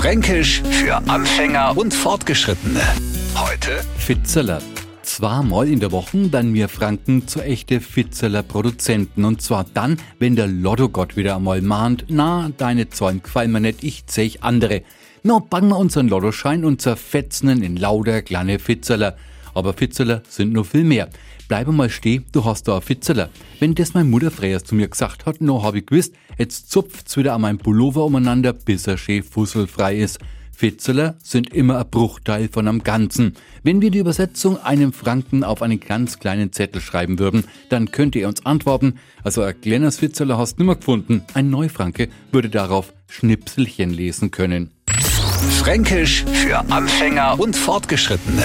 Fränkisch für Anfänger und Fortgeschrittene. Heute Fitzeler. Zweimal in der Woche dann wir Franken zu echte Fitzeler Produzenten. Und zwar dann, wenn der Lottogott wieder einmal mahnt, na, deine Zäum gefallen mir nicht, ich zäh andere. No, bangen wir unseren Lottoschein und zerfetzen in lauter kleine Fitzeler. Aber Fitzeler sind nur viel mehr. Bleibe mal stehen, du hast da ein Fitzeler. Wenn das meine Mutter früher zu mir gesagt hat, no hab ich gewusst, jetzt zupft's wieder an meinem Pullover umeinander, bis er schön fusselfrei ist. Fitzeler sind immer ein Bruchteil von einem Ganzen. Wenn wir die Übersetzung einem Franken auf einen ganz kleinen Zettel schreiben würden, dann könnt ihr uns antworten, also ein kleines Fitzeler hast nimmer gefunden. Ein Neufranke würde darauf Schnipselchen lesen können. Fränkisch für Anfänger und Fortgeschrittene.